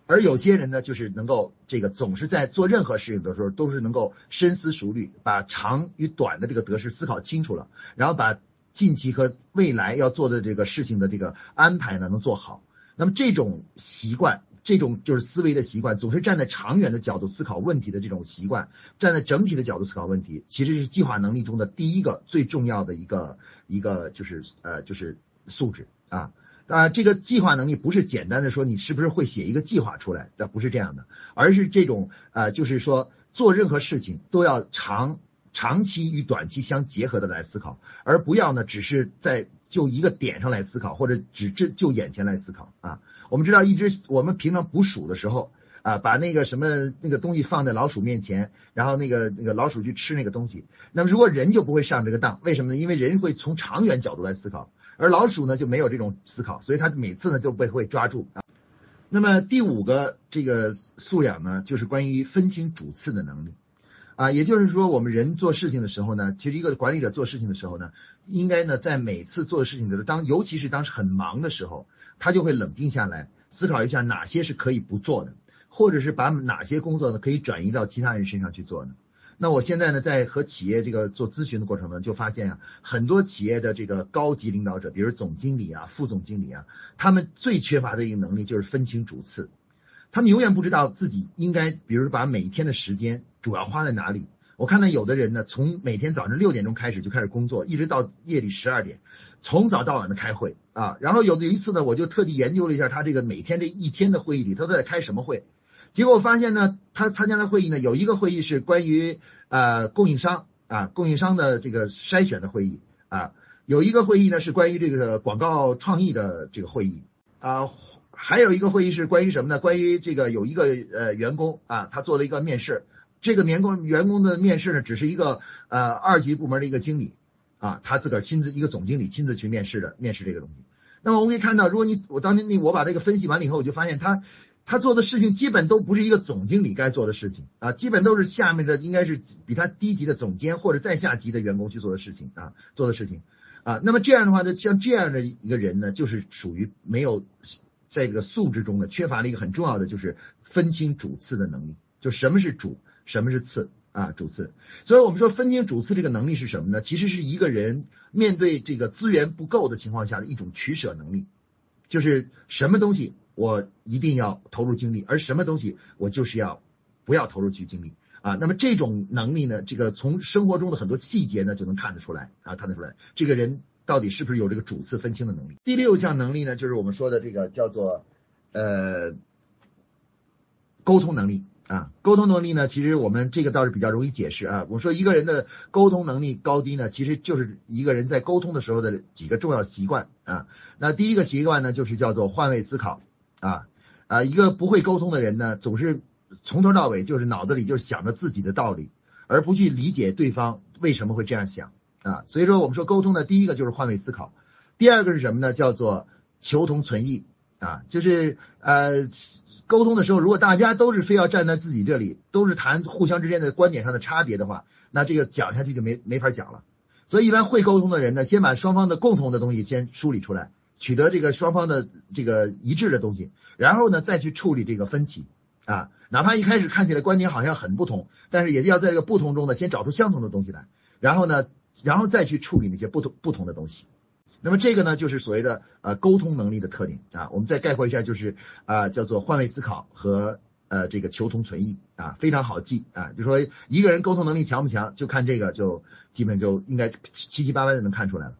而有些人呢，就是能够这个总是在做任何事情的时候，都是能够深思熟虑，把长与短的这个得失思考清楚了，然后把近期和未来要做的这个事情的这个安排呢，能做好。那么这种习惯。这种就是思维的习惯，总是站在长远的角度思考问题的这种习惯，站在整体的角度思考问题，其实是计划能力中的第一个最重要的一个一个就是呃就是素质啊啊这个计划能力不是简单的说你是不是会写一个计划出来，那不是这样的，而是这种呃就是说做任何事情都要长长期与短期相结合的来思考，而不要呢只是在就一个点上来思考，或者只就就眼前来思考啊。我们知道，一只我们平常捕鼠的时候啊，把那个什么那个东西放在老鼠面前，然后那个那个老鼠去吃那个东西。那么如果人就不会上这个当，为什么呢？因为人会从长远角度来思考，而老鼠呢就没有这种思考，所以它每次呢就被会抓住啊。那么第五个这个素养呢，就是关于分清主次的能力啊，也就是说，我们人做事情的时候呢，其实一个管理者做事情的时候呢，应该呢在每次做事情的时候，当尤其是当时很忙的时候。他就会冷静下来，思考一下哪些是可以不做的，或者是把哪些工作呢可以转移到其他人身上去做呢？那我现在呢，在和企业这个做咨询的过程呢，就发现啊，很多企业的这个高级领导者，比如总经理啊、副总经理啊，他们最缺乏的一个能力就是分清主次。他们永远不知道自己应该，比如把每一天的时间主要花在哪里。我看到有的人呢，从每天早上六点钟开始就开始工作，一直到夜里十二点，从早到晚的开会啊。然后有的有一次呢，我就特地研究了一下他这个每天这一天的会议里，他都在开什么会。结果发现呢，他参加的会议呢，有一个会议是关于呃供应商啊，供应商的这个筛选的会议啊，有一个会议呢是关于这个广告创意的这个会议啊，还有一个会议是关于什么呢？关于这个有一个呃员工啊，他做了一个面试。这个员工员工的面试呢，只是一个呃二级部门的一个经理，啊，他自个儿亲自一个总经理亲自去面试的，面试这个东西。那么我们可以看到，如果你我当年你我把这个分析完了以后，我就发现他他做的事情基本都不是一个总经理该做的事情啊，基本都是下面的应该是比他低级的总监或者再下级的员工去做的事情啊，做的事情啊。那么这样的话呢，像这样的一个人呢，就是属于没有在这个素质中呢，缺乏了一个很重要的就是分清主次的能力，就什么是主。什么是次啊？主次，所以我们说分清主次这个能力是什么呢？其实是一个人面对这个资源不够的情况下的一种取舍能力，就是什么东西我一定要投入精力，而什么东西我就是要不要投入去精力啊。那么这种能力呢，这个从生活中的很多细节呢就能看得出来啊，看得出来这个人到底是不是有这个主次分清的能力。第六项能力呢，就是我们说的这个叫做呃沟通能力。啊，沟通能力呢，其实我们这个倒是比较容易解释啊。我们说一个人的沟通能力高低呢，其实就是一个人在沟通的时候的几个重要习惯啊。那第一个习惯呢，就是叫做换位思考啊啊，一个不会沟通的人呢，总是从头到尾就是脑子里就是想着自己的道理，而不去理解对方为什么会这样想啊。所以说，我们说沟通的第一个就是换位思考，第二个是什么呢？叫做求同存异啊，就是呃。沟通的时候，如果大家都是非要站在自己这里，都是谈互相之间的观点上的差别的话，那这个讲下去就没没法讲了。所以，一般会沟通的人呢，先把双方的共同的东西先梳理出来，取得这个双方的这个一致的东西，然后呢，再去处理这个分歧。啊，哪怕一开始看起来观点好像很不同，但是也要在这个不同中呢，先找出相同的东西来，然后呢，然后再去处理那些不同不同的东西。那么这个呢，就是所谓的呃沟通能力的特点啊。我们再概括一下，就是啊叫做换位思考和呃这个求同存异啊，非常好记啊。就说一个人沟通能力强不强，就看这个，就基本就应该七七八八就能看出来了。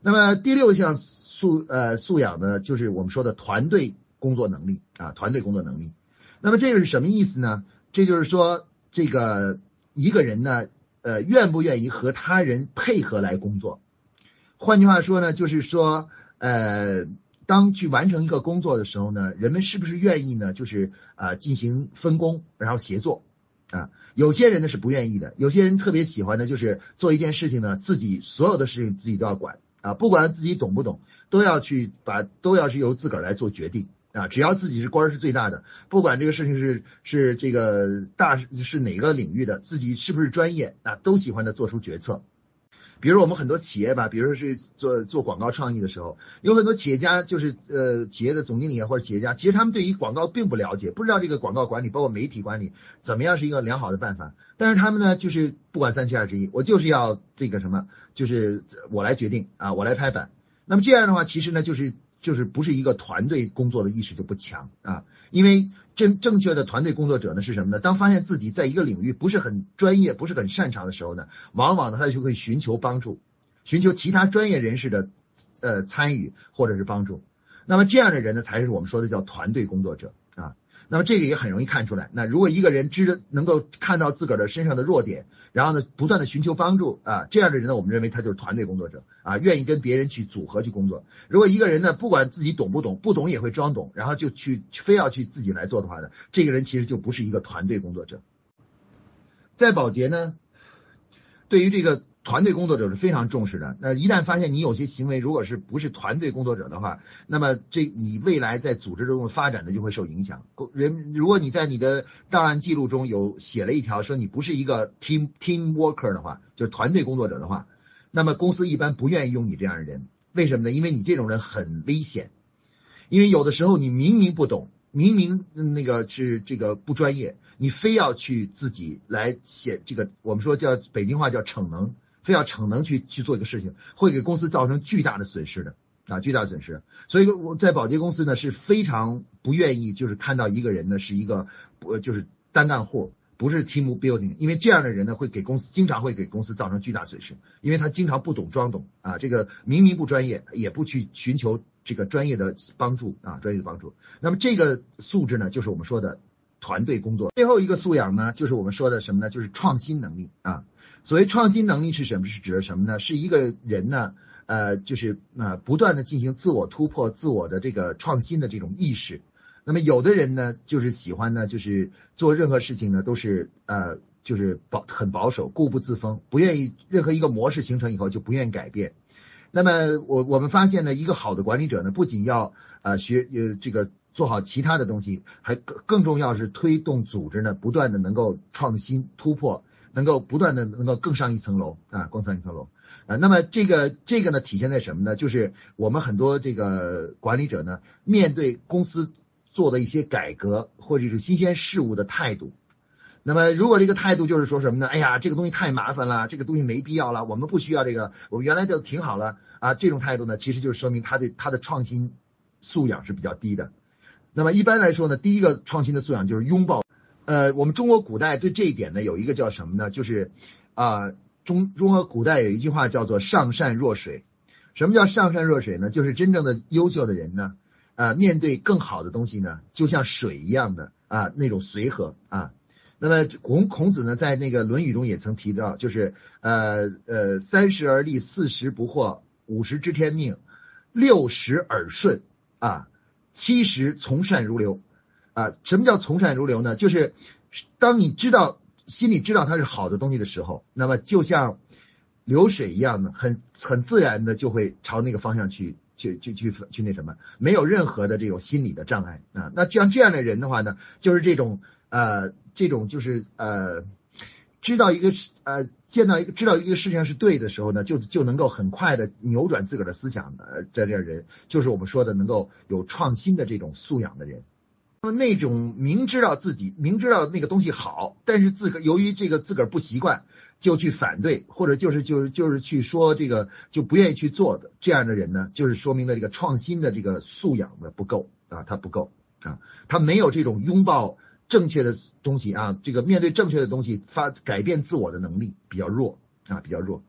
那么第六项素呃素养呢，就是我们说的团队工作能力啊，团队工作能力。那么这个是什么意思呢？这就是说这个一个人呢，呃愿不愿意和他人配合来工作。换句话说呢，就是说，呃，当去完成一个工作的时候呢，人们是不是愿意呢？就是啊，进行分工，然后协作，啊，有些人呢是不愿意的，有些人特别喜欢的，就是做一件事情呢，自己所有的事情自己都要管，啊，不管自己懂不懂，都要去把，都要是由自个儿来做决定，啊，只要自己是官儿是最大的，不管这个事情是是这个大是哪个领域的，自己是不是专业，啊，都喜欢的做出决策。比如我们很多企业吧，比如说是做做广告创意的时候，有很多企业家就是呃企业的总经理或者企业家，其实他们对于广告并不了解，不知道这个广告管理包括媒体管理怎么样是一个良好的办法。但是他们呢，就是不管三七二十一，我就是要这个什么，就是我来决定啊，我来拍板。那么这样的话，其实呢，就是就是不是一个团队工作的意识就不强啊，因为。正正确的团队工作者呢是什么呢？当发现自己在一个领域不是很专业、不是很擅长的时候呢，往往呢他就会寻求帮助，寻求其他专业人士的，呃参与或者是帮助。那么这样的人呢，才是我们说的叫团队工作者。那么这个也很容易看出来。那如果一个人知能够看到自个儿的身上的弱点。然后呢，不断的寻求帮助啊，这样的人呢，我们认为他就是团队工作者啊，愿意跟别人去组合去工作。如果一个人呢，不管自己懂不懂，不懂也会装懂，然后就去非要去自己来做的话呢，这个人其实就不是一个团队工作者。在保洁呢，对于这个。团队工作者是非常重视的。那一旦发现你有些行为如果是不是团队工作者的话，那么这你未来在组织中的发展的就会受影响。人如果你在你的档案记录中有写了一条说你不是一个 team team worker 的话，就是团队工作者的话，那么公司一般不愿意用你这样的人。为什么呢？因为你这种人很危险。因为有的时候你明明不懂，明明那个是这个不专业。你非要去自己来写这个，我们说叫北京话叫逞能，非要逞能去去做一个事情，会给公司造成巨大的损失的啊，巨大损失。所以说我在保洁公司呢是非常不愿意，就是看到一个人呢是一个不就是单干户。不是 team building，因为这样的人呢，会给公司经常会给公司造成巨大损失，因为他经常不懂装懂啊，这个明明不专业，也不去寻求这个专业的帮助啊，专业的帮助。那么这个素质呢，就是我们说的团队工作。最后一个素养呢，就是我们说的什么呢？就是创新能力啊。所谓创新能力是什么？是指的什么呢？是一个人呢，呃，就是啊，不断的进行自我突破、自我的这个创新的这种意识。那么有的人呢，就是喜欢呢，就是做任何事情呢，都是呃，就是保很保守，固步自封，不愿意任何一个模式形成以后就不愿意改变。那么我我们发现呢，一个好的管理者呢，不仅要呃学呃这个做好其他的东西，还更更重要是推动组织呢，不断的能够创新突破，能够不断的能够更上一层楼啊，更上一层楼啊。那么这个这个呢，体现在什么呢？就是我们很多这个管理者呢，面对公司。做的一些改革或者是新鲜事物的态度，那么如果这个态度就是说什么呢？哎呀，这个东西太麻烦了，这个东西没必要了，我们不需要这个，我们原来就挺好了啊。这种态度呢，其实就是说明他对他的创新素养是比较低的。那么一般来说呢，第一个创新的素养就是拥抱。呃，我们中国古代对这一点呢，有一个叫什么呢？就是啊，中中国古代有一句话叫做“上善若水”。什么叫上善若水呢？就是真正的优秀的人呢。啊，面对更好的东西呢，就像水一样的啊，那种随和啊。那么孔孔子呢，在那个《论语》中也曾提到，就是呃呃，三十而立，四十不惑，五十知天命，六十耳顺啊，七十从善如流啊。什么叫从善如流呢？就是当你知道心里知道它是好的东西的时候，那么就像流水一样的，很很自然的就会朝那个方向去。去去去去那什么，没有任何的这种心理的障碍啊。那像这样的人的话呢，就是这种呃，这种就是呃，知道一个呃，见到一个知道一个事情是对的时候呢，就就能够很快的扭转自个儿的思想的这样人，就是我们说的能够有创新的这种素养的人。那种明知道自己明知道那个东西好，但是自个儿由于这个自个儿不习惯。就去反对，或者就是就是就是去说这个就不愿意去做的这样的人呢，就是说明了这个创新的这个素养的不够啊，他不够啊，他没有这种拥抱正确的东西啊，这个面对正确的东西发改变自我的能力比较弱啊，比较弱。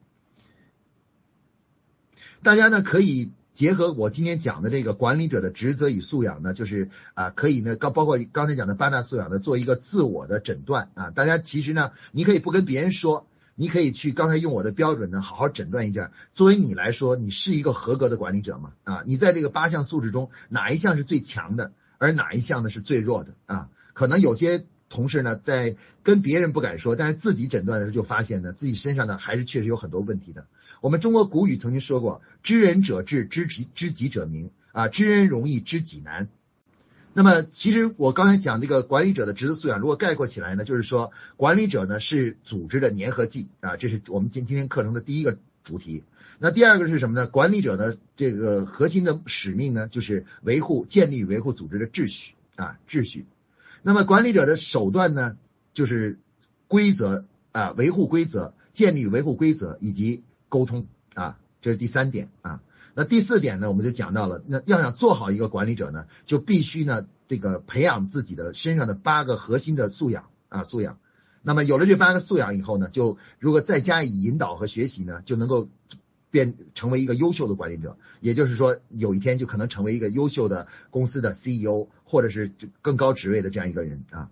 大家呢可以结合我今天讲的这个管理者的职责与素养呢，就是啊可以呢刚包括刚才讲的八大素养呢，做一个自我的诊断啊。大家其实呢，你可以不跟别人说。你可以去刚才用我的标准呢，好好诊断一下。作为你来说，你是一个合格的管理者吗？啊，你在这个八项素质中哪一项是最强的，而哪一项呢是最弱的？啊，可能有些同事呢在跟别人不敢说，但是自己诊断的时候就发现呢，自己身上呢还是确实有很多问题的。我们中国古语曾经说过：“知人者智，知己知己者明。”啊，知人容易，知己难。那么，其实我刚才讲这个管理者的职责素养，如果概括起来呢，就是说，管理者呢是组织的粘合剂啊，这是我们今今天课程的第一个主题。那第二个是什么呢？管理者的，这个核心的使命呢，就是维护、建立、维护组织的秩序啊，秩序。那么，管理者的手段呢，就是规则啊，维护规则、建立、维护规则以及沟通啊，这是第三点啊。那第四点呢，我们就讲到了，那要想做好一个管理者呢，就必须呢，这个培养自己的身上的八个核心的素养啊，素养。那么有了这八个素养以后呢，就如果再加以引导和学习呢，就能够变成为一个优秀的管理者。也就是说，有一天就可能成为一个优秀的公司的 CEO，或者是更高职位的这样一个人啊。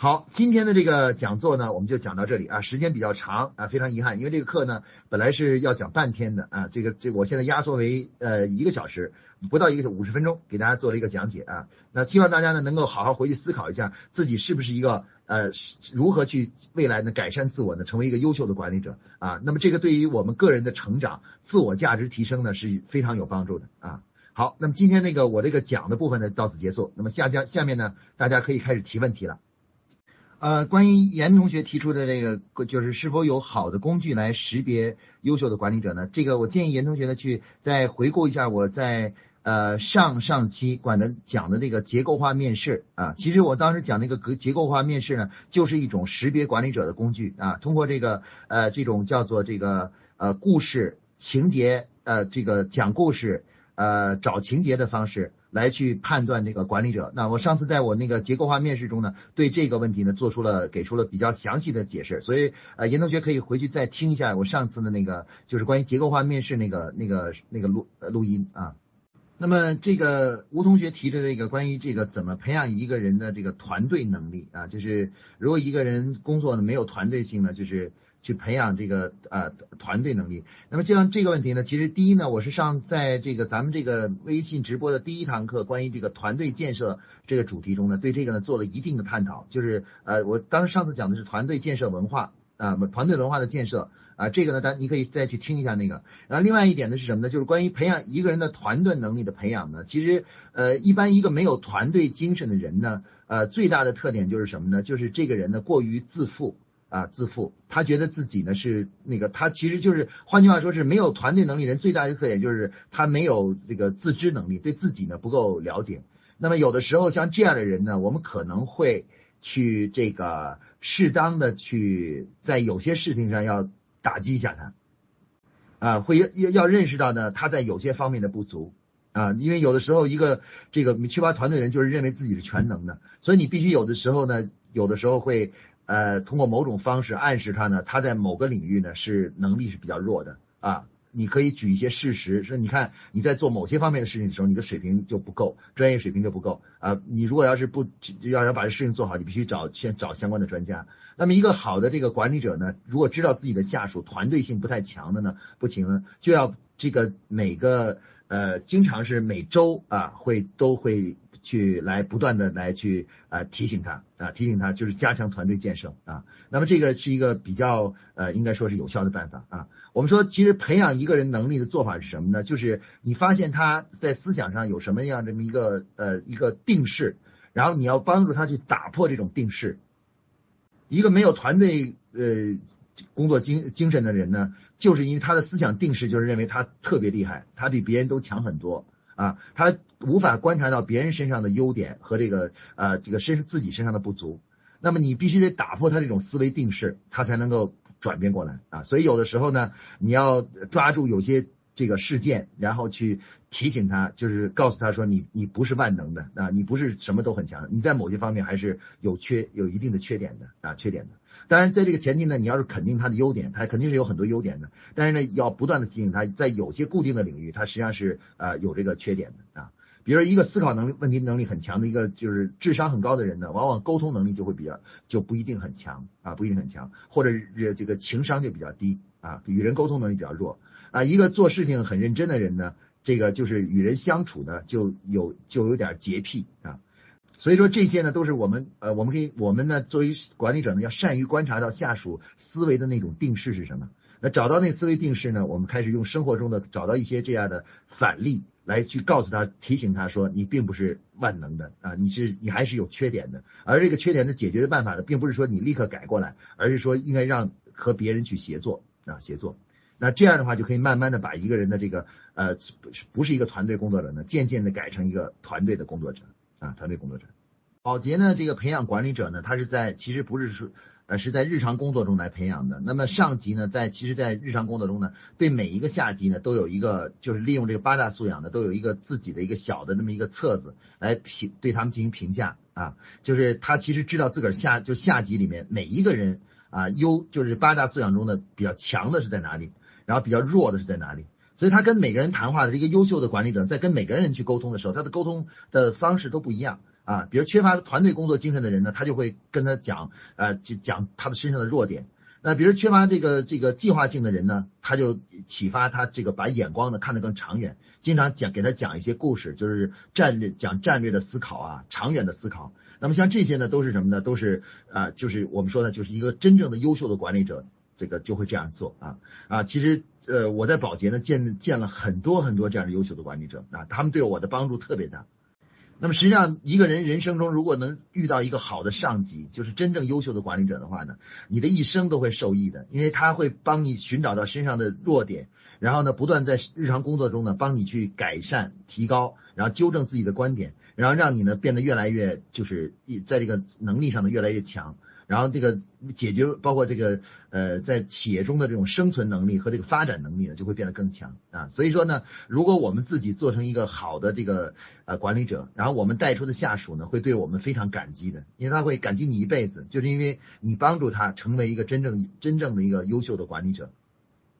好，今天的这个讲座呢，我们就讲到这里啊，时间比较长啊，非常遗憾，因为这个课呢本来是要讲半天的啊，这个这我现在压缩为呃一个小时，不到一个五十分钟给大家做了一个讲解啊，那希望大家呢能够好好回去思考一下自己是不是一个呃如何去未来呢改善自我呢，成为一个优秀的管理者啊，那么这个对于我们个人的成长、自我价值提升呢是非常有帮助的啊。好，那么今天那个我这个讲的部分呢到此结束，那么下讲下面呢大家可以开始提问题了。呃，关于严同学提出的这个，就是是否有好的工具来识别优秀的管理者呢？这个我建议严同学呢去再回顾一下我在呃。上上期管的讲的这个结构化面试啊，其实我当时讲那个格结构化面试呢，就是一种识别管理者的工具啊，通过这个呃这种叫做这个呃故事情节呃这个讲故事呃找情节的方式。来去判断这个管理者。那我上次在我那个结构化面试中呢，对这个问题呢做出了给出了比较详细的解释。所以呃，严同学可以回去再听一下我上次的那个就是关于结构化面试那个那个那个录录音啊。那么这个吴同学提的这个关于这个怎么培养一个人的这个团队能力啊，就是如果一个人工作呢没有团队性呢，就是。去培养这个呃团队能力。那么这样这个问题呢，其实第一呢，我是上在这个咱们这个微信直播的第一堂课，关于这个团队建设这个主题中呢，对这个呢做了一定的探讨。就是呃，我当时上次讲的是团队建设文化啊，团队文化的建设啊，这个呢，咱你可以再去听一下那个。然后另外一点呢是什么呢？就是关于培养一个人的团队能力的培养呢，其实呃，一般一个没有团队精神的人呢，呃，最大的特点就是什么呢？就是这个人呢过于自负。啊，自负，他觉得自己呢是那个，他其实就是，换句话说是没有团队能力人最大的特点就是他没有这个自知能力，对自己呢不够了解。那么有的时候像这样的人呢，我们可能会去这个适当的去在有些事情上要打击一下他，啊，会要要认识到呢他在有些方面的不足，啊，因为有的时候一个这个缺乏团队人就是认为自己是全能的，所以你必须有的时候呢，有的时候会。呃，通过某种方式暗示他呢，他在某个领域呢是能力是比较弱的啊。你可以举一些事实，说你看你在做某些方面的事情的时候，你的水平就不够，专业水平就不够啊。你如果要是不要要把这事情做好，你必须找先找相关的专家。那么一个好的这个管理者呢，如果知道自己的下属团队性不太强的呢，不行呢，就要这个每个呃，经常是每周啊会都会。去来不断的来去啊提醒他啊提醒他就是加强团队建设啊，那么这个是一个比较呃应该说是有效的办法啊。我们说其实培养一个人能力的做法是什么呢？就是你发现他在思想上有什么样这么一个呃一个定势，然后你要帮助他去打破这种定势。一个没有团队呃工作精精神的人呢，就是因为他的思想定势就是认为他特别厉害，他比别人都强很多。啊，他无法观察到别人身上的优点和这个呃这个身自己身上的不足，那么你必须得打破他这种思维定式，他才能够转变过来啊。所以有的时候呢，你要抓住有些这个事件，然后去提醒他，就是告诉他说你你不是万能的啊，你不是什么都很强，你在某些方面还是有缺有一定的缺点的啊，缺点的。当然，在这个前提呢，你要是肯定他的优点，他肯定是有很多优点的。但是呢，要不断的提醒他，在有些固定的领域，他实际上是呃有这个缺点的啊。比如说，一个思考能力、问题能力很强的一个，就是智商很高的人呢，往往沟通能力就会比较就不一定很强啊，不一定很强，或者是这个情商就比较低啊，与人沟通能力比较弱啊。一个做事情很认真的人呢，这个就是与人相处呢就有就有点洁癖啊。所以说这些呢，都是我们呃，我们可以我们呢作为管理者呢，要善于观察到下属思维的那种定势是什么。那找到那思维定势呢，我们开始用生活中的找到一些这样的反例来去告诉他、提醒他说，你并不是万能的啊，你是你还是有缺点的。而这个缺点的解决的办法呢，并不是说你立刻改过来，而是说应该让和别人去协作啊，协作。那这样的话就可以慢慢的把一个人的这个呃不是不是一个团队工作者呢，渐渐的改成一个团队的工作者。啊，团队工作者，保洁呢，这个培养管理者呢，他是在其实不是说，呃，是在日常工作中来培养的。那么上级呢，在其实，在日常工作中呢，对每一个下级呢，都有一个就是利用这个八大素养呢，都有一个自己的一个小的那么一个册子来评对他们进行评价啊，就是他其实知道自个儿下就下级里面每一个人啊优就是八大素养中的比较强的是在哪里，然后比较弱的是在哪里。所以他跟每个人谈话的这个优秀的管理者，在跟每个人去沟通的时候，他的沟通的方式都不一样啊。比如缺乏团队工作精神的人呢，他就会跟他讲，呃，就讲他的身上的弱点。那比如缺乏这个这个计划性的人呢，他就启发他这个把眼光呢看得更长远，经常讲给他讲一些故事，就是战略讲战略的思考啊，长远的思考。那么像这些呢，都是什么呢？都是啊，就是我们说的，就是一个真正的优秀的管理者。这个就会这样做啊啊！其实呃，我在保洁呢见见了很多很多这样的优秀的管理者啊，他们对我的帮助特别大。那么实际上，一个人人生中如果能遇到一个好的上级，就是真正优秀的管理者的话呢，你的一生都会受益的，因为他会帮你寻找到身上的弱点，然后呢，不断在日常工作中呢帮你去改善、提高，然后纠正自己的观点，然后让你呢变得越来越就是在这个能力上呢越来越强。然后这个解决包括这个呃在企业中的这种生存能力和这个发展能力呢就会变得更强啊，所以说呢，如果我们自己做成一个好的这个呃管理者，然后我们带出的下属呢会对我们非常感激的，因为他会感激你一辈子，就是因为你帮助他成为一个真正真正的一个优秀的管理者。